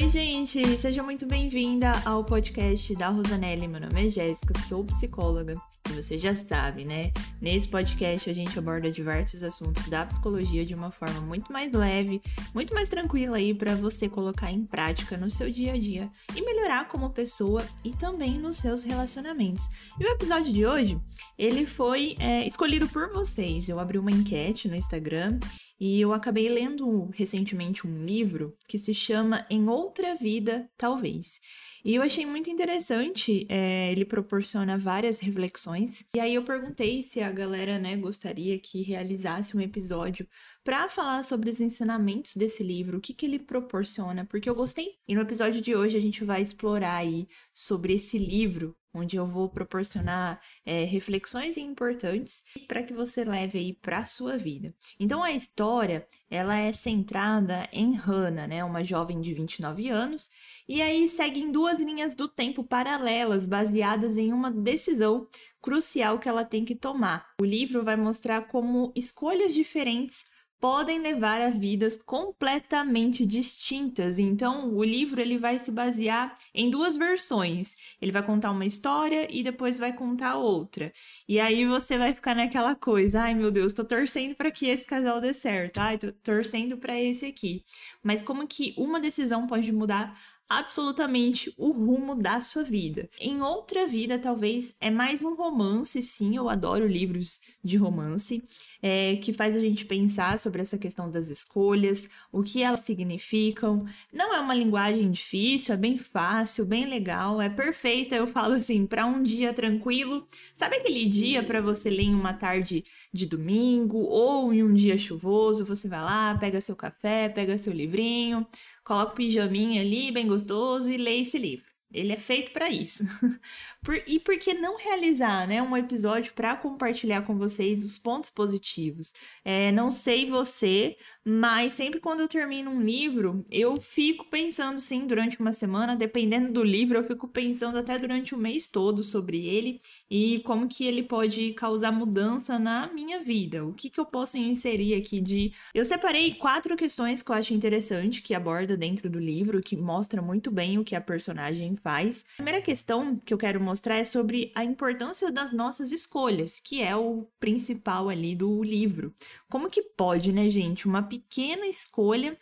Oi, gente! Seja muito bem-vinda ao podcast da Rosanelli. Meu nome é Jéssica, sou psicóloga. Você já sabe, né? Nesse podcast a gente aborda diversos assuntos da psicologia de uma forma muito mais leve, muito mais tranquila aí para você colocar em prática no seu dia a dia e melhorar como pessoa e também nos seus relacionamentos. E o episódio de hoje, ele foi é, escolhido por vocês. Eu abri uma enquete no Instagram e eu acabei lendo recentemente um livro que se chama Em Outra Vida, Talvez. E eu achei muito interessante, é, ele proporciona várias reflexões. E aí eu perguntei se a galera, né, gostaria que realizasse um episódio para falar sobre os ensinamentos desse livro, o que, que ele proporciona, porque eu gostei. E no episódio de hoje a gente vai explorar aí sobre esse livro, onde eu vou proporcionar é, reflexões importantes para que você leve aí para a sua vida. Então a história ela é centrada em Hannah, né, uma jovem de 29 anos, e aí seguem duas linhas do tempo paralelas baseadas em uma decisão crucial que ela tem que tomar. O livro vai mostrar como escolhas diferentes podem levar a vidas completamente distintas. Então, o livro ele vai se basear em duas versões. Ele vai contar uma história e depois vai contar outra. E aí você vai ficar naquela coisa, ai meu Deus, tô torcendo para que esse casal dê certo. Ai, tô torcendo para esse aqui. Mas como que uma decisão pode mudar absolutamente o rumo da sua vida. Em outra vida, talvez é mais um romance, sim, eu adoro livros de romance, é, que faz a gente pensar sobre essa questão das escolhas, o que elas significam. Não é uma linguagem difícil, é bem fácil, bem legal, é perfeita. Eu falo assim, para um dia tranquilo. Sabe aquele dia para você ler em uma tarde de domingo ou em um dia chuvoso? Você vai lá, pega seu café, pega seu livrinho coloca o pijaminha ali, bem gostoso, e lê esse livro. Ele é feito para isso. Por, e por que não realizar né, um episódio para compartilhar com vocês os pontos positivos? É, não sei você, mas sempre quando eu termino um livro, eu fico pensando sim durante uma semana, dependendo do livro, eu fico pensando até durante o mês todo sobre ele e como que ele pode causar mudança na minha vida. O que, que eu posso inserir aqui de. Eu separei quatro questões que eu acho interessante que aborda dentro do livro, que mostra muito bem o que a personagem faz. A primeira questão que eu quero mostrar é sobre a importância das nossas escolhas, que é o principal ali do livro. Como que pode, né, gente, uma pequena escolha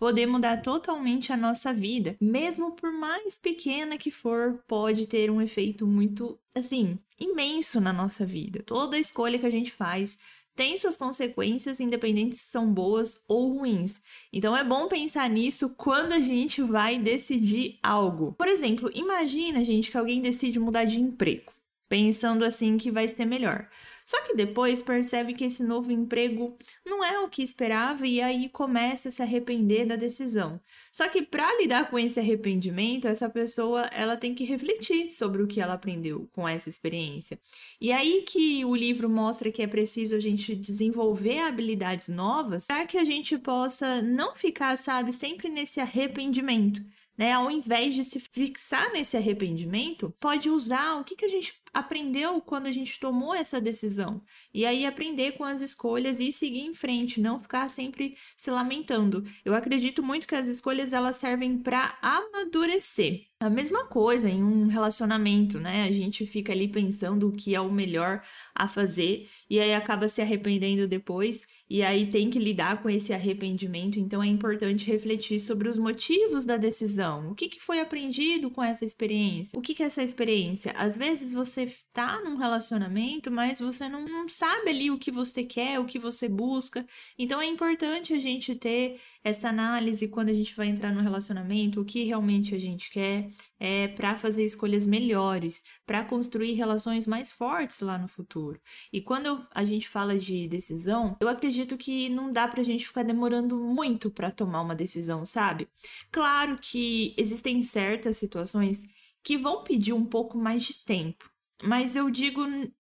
poder mudar totalmente a nossa vida, mesmo por mais pequena que for, pode ter um efeito muito, assim, imenso na nossa vida. Toda escolha que a gente faz tem suas consequências, independentes se são boas ou ruins. Então é bom pensar nisso quando a gente vai decidir algo. Por exemplo, imagina, gente, que alguém decide mudar de emprego pensando assim que vai ser melhor. Só que depois percebe que esse novo emprego não é o que esperava e aí começa a se arrepender da decisão. Só que para lidar com esse arrependimento, essa pessoa ela tem que refletir sobre o que ela aprendeu com essa experiência. E aí que o livro mostra que é preciso a gente desenvolver habilidades novas para que a gente possa não ficar, sabe, sempre nesse arrependimento né? Ao invés de se fixar nesse arrependimento, pode usar o que, que a gente aprendeu quando a gente tomou essa decisão. E aí aprender com as escolhas e seguir em frente, não ficar sempre se lamentando. Eu acredito muito que as escolhas elas servem para amadurecer. A mesma coisa em um relacionamento, né? A gente fica ali pensando o que é o melhor a fazer e aí acaba se arrependendo depois e aí tem que lidar com esse arrependimento. Então é importante refletir sobre os motivos da decisão. O que, que foi aprendido com essa experiência? O que, que é essa experiência? Às vezes você tá num relacionamento, mas você não, não sabe ali o que você quer, o que você busca. Então é importante a gente ter essa análise quando a gente vai entrar no relacionamento, o que realmente a gente quer é, para fazer escolhas melhores, para construir relações mais fortes lá no futuro. E quando a gente fala de decisão, eu acredito que não dá para a gente ficar demorando muito para tomar uma decisão, sabe? Claro que existem certas situações que vão pedir um pouco mais de tempo, mas eu digo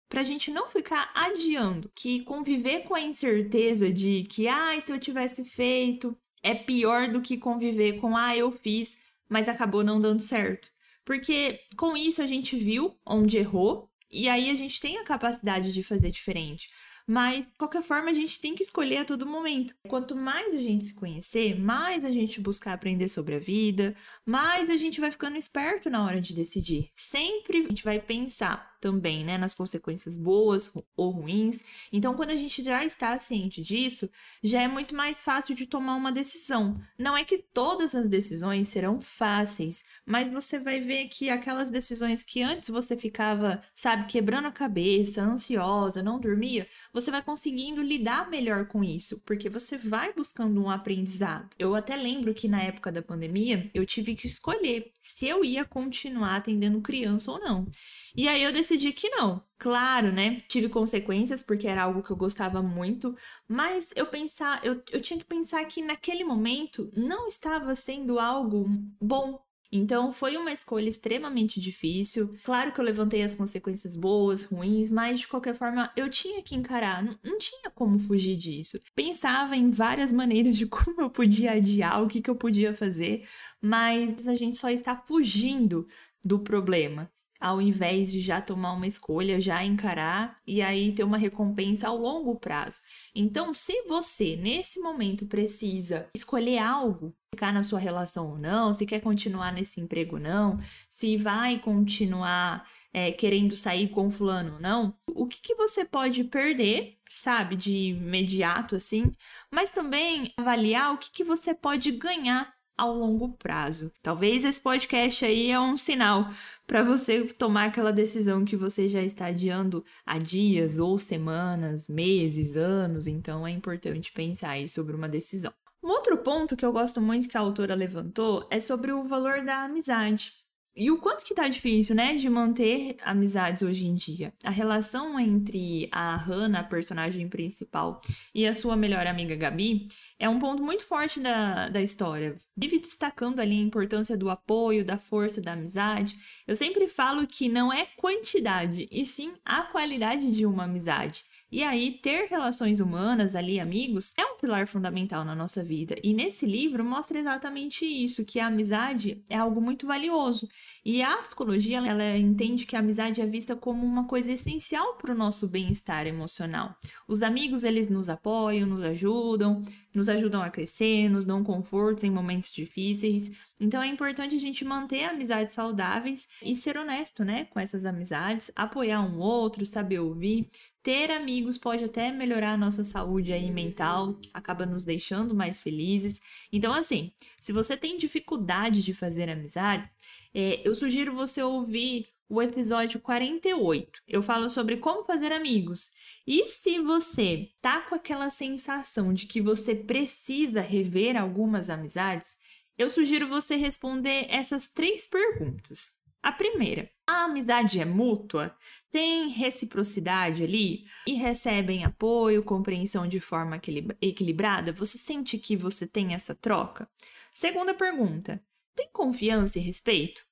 para a gente não ficar adiando, que conviver com a incerteza de que, ah, se eu tivesse feito, é pior do que conviver com, ah, eu fiz, mas acabou não dando certo. Porque com isso a gente viu onde errou e aí a gente tem a capacidade de fazer diferente. Mas, de qualquer forma, a gente tem que escolher a todo momento. Quanto mais a gente se conhecer, mais a gente buscar aprender sobre a vida, mais a gente vai ficando esperto na hora de decidir. Sempre a gente vai pensar também, né, nas consequências boas ou ruins. Então, quando a gente já está ciente disso, já é muito mais fácil de tomar uma decisão. Não é que todas as decisões serão fáceis, mas você vai ver que aquelas decisões que antes você ficava, sabe, quebrando a cabeça, ansiosa, não dormia, você vai conseguindo lidar melhor com isso, porque você vai buscando um aprendizado. Eu até lembro que na época da pandemia, eu tive que escolher se eu ia continuar atendendo criança ou não. E aí eu decidi que não. Claro, né? Tive consequências porque era algo que eu gostava muito, mas eu pensar, eu, eu tinha que pensar que naquele momento não estava sendo algo bom então foi uma escolha extremamente difícil. Claro que eu levantei as consequências boas, ruins, mas de qualquer forma eu tinha que encarar, não, não, tinha como fugir disso. Pensava em várias maneiras de como eu podia adiar, o que, que eu podia fazer, mas a gente só está fugindo do problema ao invés de já tomar uma escolha, já encarar e aí ter uma recompensa ao longo prazo. Então, se você nesse momento precisa escolher algo, ficar na sua relação ou não, se quer continuar nesse emprego ou não, se vai continuar é, querendo sair com fulano ou não, o que, que você pode perder, sabe, de imediato assim, mas também avaliar o que, que você pode ganhar ao longo prazo. Talvez esse podcast aí é um sinal para você tomar aquela decisão que você já está adiando há dias ou semanas, meses, anos, então é importante pensar aí sobre uma decisão. Um outro ponto que eu gosto muito que a autora levantou é sobre o valor da amizade. E o quanto que tá difícil, né, de manter amizades hoje em dia. A relação entre a Hannah, a personagem principal, e a sua melhor amiga Gabi é um ponto muito forte da, da história. Vive destacando ali a importância do apoio, da força, da amizade. Eu sempre falo que não é quantidade, e sim a qualidade de uma amizade. E aí, ter relações humanas ali, amigos, é um pilar fundamental na nossa vida. E nesse livro mostra exatamente isso, que a amizade é algo muito valioso. E a psicologia, ela entende que a amizade é vista como uma coisa essencial para o nosso bem-estar emocional. Os amigos, eles nos apoiam, nos ajudam, nos ajudam a crescer, nos dão confortos em momentos difíceis. Então é importante a gente manter amizades saudáveis e ser honesto, né, com essas amizades, apoiar um outro, saber ouvir. Ter amigos pode até melhorar a nossa saúde aí mental, acaba nos deixando mais felizes. Então, assim, se você tem dificuldade de fazer amizades, é, eu sugiro você ouvir o episódio 48. Eu falo sobre como fazer amigos. E se você tá com aquela sensação de que você precisa rever algumas amizades, eu sugiro você responder essas três perguntas. A primeira, a amizade é mútua? Tem reciprocidade ali? E recebem apoio, compreensão de forma equilibrada? Você sente que você tem essa troca? Segunda pergunta, tem confiança e respeito?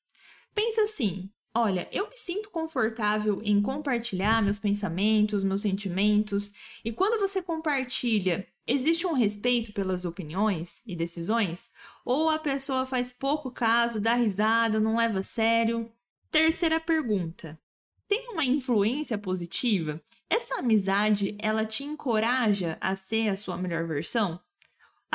Pensa assim: olha, eu me sinto confortável em compartilhar meus pensamentos, meus sentimentos, e quando você compartilha, existe um respeito pelas opiniões e decisões? Ou a pessoa faz pouco caso, dá risada, não leva a sério? Terceira pergunta. Tem uma influência positiva? Essa amizade, ela te encoraja a ser a sua melhor versão?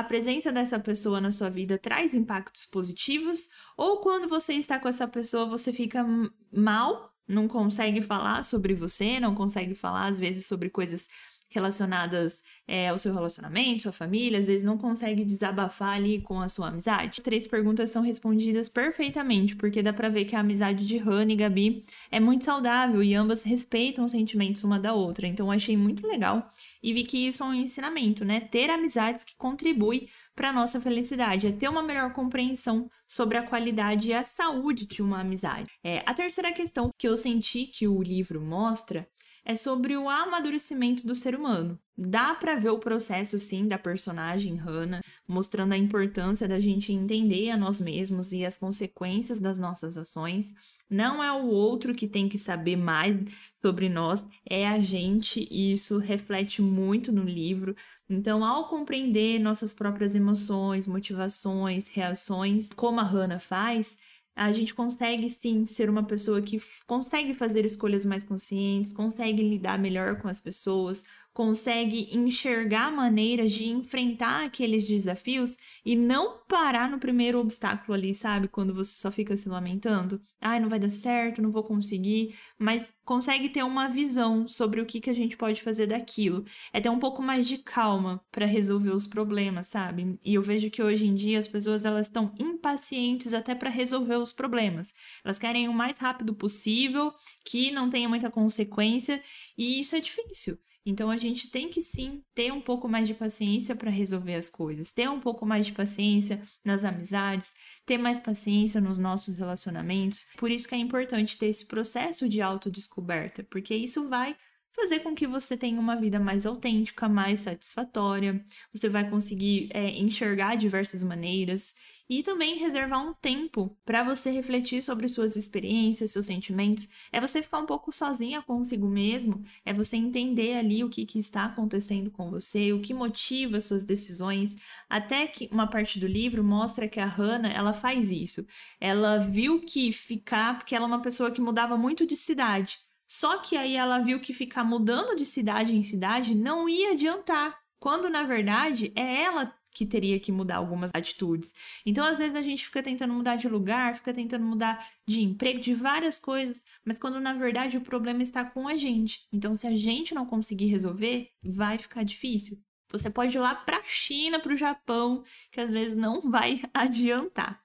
A presença dessa pessoa na sua vida traz impactos positivos, ou quando você está com essa pessoa você fica mal, não consegue falar sobre você, não consegue falar às vezes sobre coisas relacionadas é, ao seu relacionamento, sua família, às vezes não consegue desabafar ali com a sua amizade? As três perguntas são respondidas perfeitamente, porque dá pra ver que a amizade de Hannah e Gabi é muito saudável e ambas respeitam os sentimentos uma da outra. Então achei muito legal e vi que isso é um ensinamento, né? Ter amizades que contribuem para nossa felicidade, é ter uma melhor compreensão sobre a qualidade e a saúde de uma amizade. É, a terceira questão que eu senti que o livro mostra é sobre o amadurecimento do ser humano. Dá para ver o processo, sim, da personagem Hannah, mostrando a importância da gente entender a nós mesmos e as consequências das nossas ações. Não é o outro que tem que saber mais sobre nós, é a gente, e isso reflete muito no livro. Então, ao compreender nossas próprias emoções, motivações, reações, como a Hannah faz, a gente consegue sim ser uma pessoa que consegue fazer escolhas mais conscientes, consegue lidar melhor com as pessoas, consegue enxergar maneiras de enfrentar aqueles desafios e não parar no primeiro obstáculo ali, sabe? Quando você só fica se lamentando. Ai, não vai dar certo, não vou conseguir. Mas consegue ter uma visão sobre o que, que a gente pode fazer daquilo. É ter um pouco mais de calma para resolver os problemas, sabe? E eu vejo que hoje em dia as pessoas elas estão impacientes até para resolver os problemas. Elas querem o mais rápido possível, que não tenha muita consequência, e isso é difícil. Então a gente tem que sim ter um pouco mais de paciência para resolver as coisas, ter um pouco mais de paciência nas amizades, ter mais paciência nos nossos relacionamentos. Por isso que é importante ter esse processo de autodescoberta, porque isso vai fazer com que você tenha uma vida mais autêntica, mais satisfatória. Você vai conseguir é, enxergar diversas maneiras e também reservar um tempo para você refletir sobre suas experiências, seus sentimentos. É você ficar um pouco sozinha consigo mesmo, é você entender ali o que, que está acontecendo com você, o que motiva suas decisões. Até que uma parte do livro mostra que a Hannah ela faz isso. Ela viu que ficar, porque ela é uma pessoa que mudava muito de cidade. Só que aí ela viu que ficar mudando de cidade em cidade não ia adiantar. Quando na verdade é ela que teria que mudar algumas atitudes. Então, às vezes, a gente fica tentando mudar de lugar, fica tentando mudar de emprego, de várias coisas, mas quando na verdade o problema está com a gente. Então, se a gente não conseguir resolver, vai ficar difícil. Você pode ir lá para a China, para o Japão, que às vezes não vai adiantar.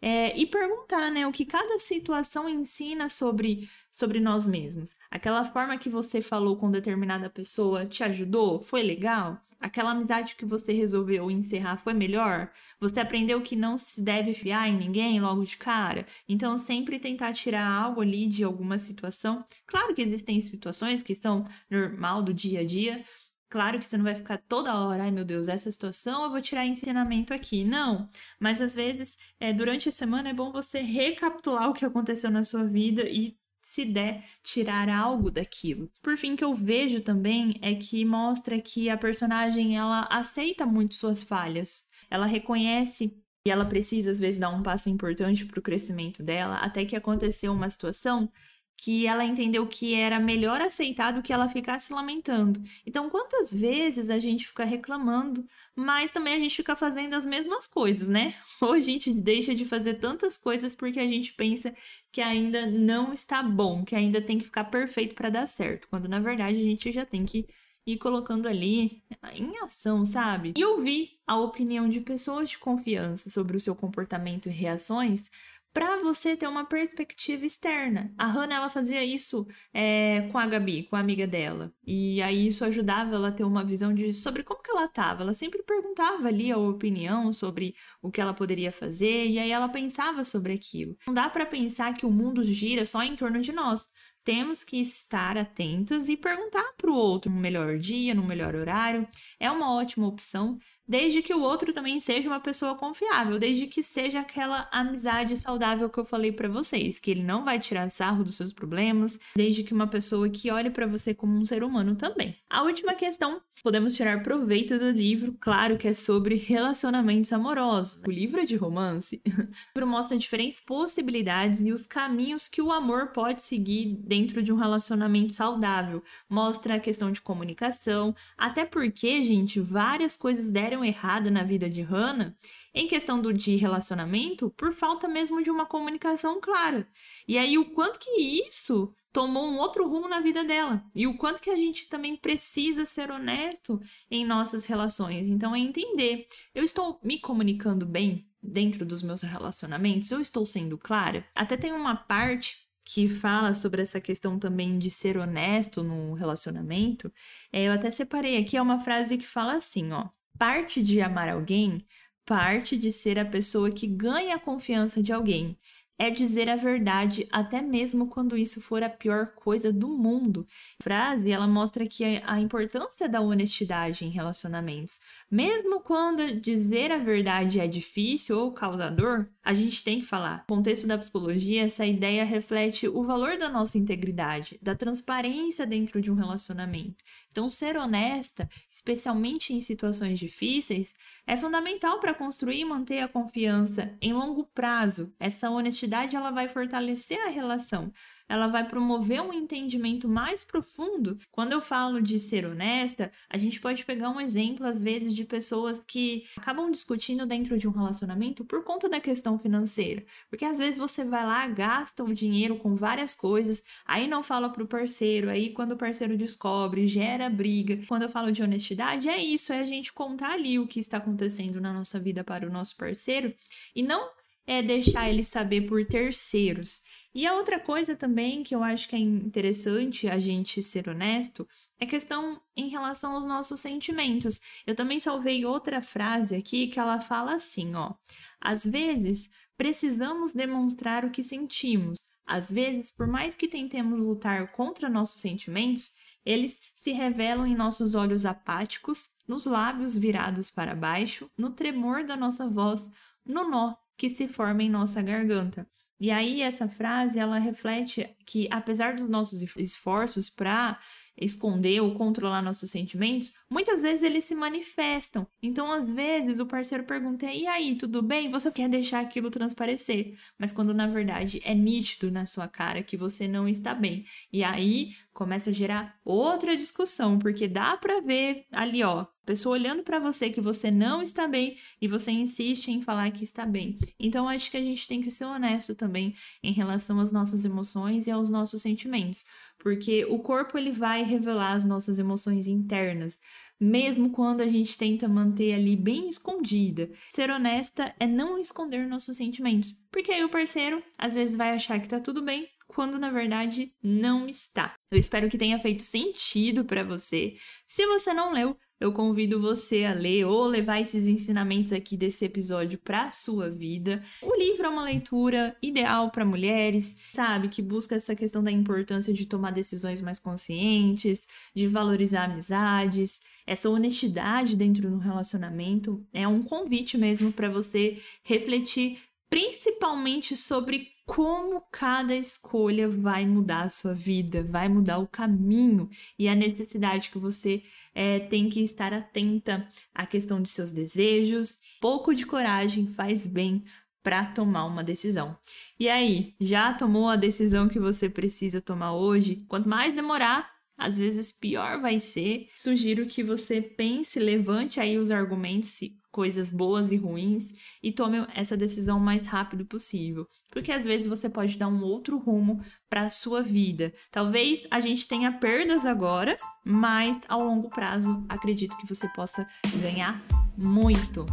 É, e perguntar, né, o que cada situação ensina sobre, sobre nós mesmos. Aquela forma que você falou com determinada pessoa te ajudou? Foi legal? Aquela amizade que você resolveu encerrar foi melhor? Você aprendeu que não se deve fiar em ninguém logo de cara? Então, sempre tentar tirar algo ali de alguma situação. Claro que existem situações que estão normal do dia a dia, Claro que você não vai ficar toda hora, ai meu Deus, essa situação eu vou tirar ensinamento aqui. Não. Mas às vezes, é, durante a semana é bom você recapitular o que aconteceu na sua vida e se der, tirar algo daquilo. Por fim, que eu vejo também é que mostra que a personagem ela aceita muito suas falhas. Ela reconhece e ela precisa às vezes dar um passo importante para o crescimento dela, até que aconteceu uma situação que ela entendeu que era melhor aceitar do que ela ficar se lamentando. Então, quantas vezes a gente fica reclamando, mas também a gente fica fazendo as mesmas coisas, né? Ou a gente deixa de fazer tantas coisas porque a gente pensa que ainda não está bom, que ainda tem que ficar perfeito para dar certo, quando na verdade a gente já tem que ir colocando ali em ação, sabe? E ouvir a opinião de pessoas de confiança sobre o seu comportamento e reações para você ter uma perspectiva externa. A Hannah ela fazia isso é, com a Gabi, com a amiga dela, e aí isso ajudava ela a ter uma visão de sobre como que ela estava. Ela sempre perguntava ali a opinião sobre o que ela poderia fazer e aí ela pensava sobre aquilo. Não dá para pensar que o mundo gira só em torno de nós. Temos que estar atentos e perguntar para o outro no melhor dia, no melhor horário. É uma ótima opção desde que o outro também seja uma pessoa confiável, desde que seja aquela amizade saudável que eu falei para vocês, que ele não vai tirar sarro dos seus problemas, desde que uma pessoa que olhe para você como um ser humano também. A última questão, podemos tirar proveito do livro, claro que é sobre relacionamentos amorosos. O livro é de romance. o livro mostra diferentes possibilidades e os caminhos que o amor pode seguir dentro de um relacionamento saudável. Mostra a questão de comunicação, até porque, gente, várias coisas deram deram errada na vida de Hannah em questão do de relacionamento por falta mesmo de uma comunicação clara. E aí o quanto que isso tomou um outro rumo na vida dela e o quanto que a gente também precisa ser honesto em nossas relações. Então é entender, eu estou me comunicando bem dentro dos meus relacionamentos, eu estou sendo clara. Até tem uma parte que fala sobre essa questão também de ser honesto no relacionamento, é, eu até separei aqui é uma frase que fala assim, ó: Parte de amar alguém parte de ser a pessoa que ganha a confiança de alguém é dizer a verdade, até mesmo quando isso for a pior coisa do mundo. A frase, ela mostra que a importância da honestidade em relacionamentos. Mesmo quando dizer a verdade é difícil ou causador, a gente tem que falar. No contexto da psicologia, essa ideia reflete o valor da nossa integridade, da transparência dentro de um relacionamento. Então, ser honesta, especialmente em situações difíceis, é fundamental para construir e manter a confiança em longo prazo. Essa honestidade ela vai fortalecer a relação, ela vai promover um entendimento mais profundo. Quando eu falo de ser honesta, a gente pode pegar um exemplo, às vezes, de pessoas que acabam discutindo dentro de um relacionamento por conta da questão financeira. Porque às vezes você vai lá, gasta o dinheiro com várias coisas, aí não fala pro parceiro, aí quando o parceiro descobre, gera briga. Quando eu falo de honestidade, é isso, é a gente contar ali o que está acontecendo na nossa vida para o nosso parceiro e não é deixar ele saber por terceiros. E a outra coisa também que eu acho que é interessante a gente ser honesto é questão em relação aos nossos sentimentos. Eu também salvei outra frase aqui que ela fala assim, ó: às vezes precisamos demonstrar o que sentimos. Às vezes, por mais que tentemos lutar contra nossos sentimentos, eles se revelam em nossos olhos apáticos, nos lábios virados para baixo, no tremor da nossa voz, no nó que se forma em nossa garganta. E aí essa frase ela reflete que apesar dos nossos esforços para esconder ou controlar nossos sentimentos, muitas vezes eles se manifestam. Então, às vezes, o parceiro pergunta: e aí, tudo bem? Você quer deixar aquilo transparecer, mas quando na verdade é nítido na sua cara que você não está bem. E aí começa a gerar outra discussão, porque dá para ver ali, ó, pessoa olhando para você que você não está bem e você insiste em falar que está bem. Então acho que a gente tem que ser honesto também em relação às nossas emoções e aos nossos sentimentos, porque o corpo ele vai revelar as nossas emoções internas, mesmo quando a gente tenta manter ali bem escondida. Ser honesta é não esconder nossos sentimentos, porque aí o parceiro às vezes vai achar que tá tudo bem, quando na verdade não está. Eu espero que tenha feito sentido para você. Se você não leu, eu convido você a ler ou levar esses ensinamentos aqui desse episódio para a sua vida. O livro é uma leitura ideal para mulheres, sabe, que busca essa questão da importância de tomar decisões mais conscientes, de valorizar amizades, essa honestidade dentro do relacionamento. É um convite mesmo para você refletir principalmente sobre como cada escolha vai mudar a sua vida, vai mudar o caminho e a necessidade que você é, tem que estar atenta à questão de seus desejos. Pouco de coragem faz bem para tomar uma decisão. E aí, já tomou a decisão que você precisa tomar hoje? Quanto mais demorar, às vezes pior vai ser. Sugiro que você pense, levante aí os argumentos, coisas boas e ruins e tome essa decisão o mais rápido possível, porque às vezes você pode dar um outro rumo para a sua vida. Talvez a gente tenha perdas agora, mas ao longo prazo acredito que você possa ganhar muito.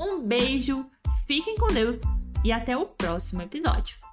Um beijo, fiquem com Deus e até o próximo episódio.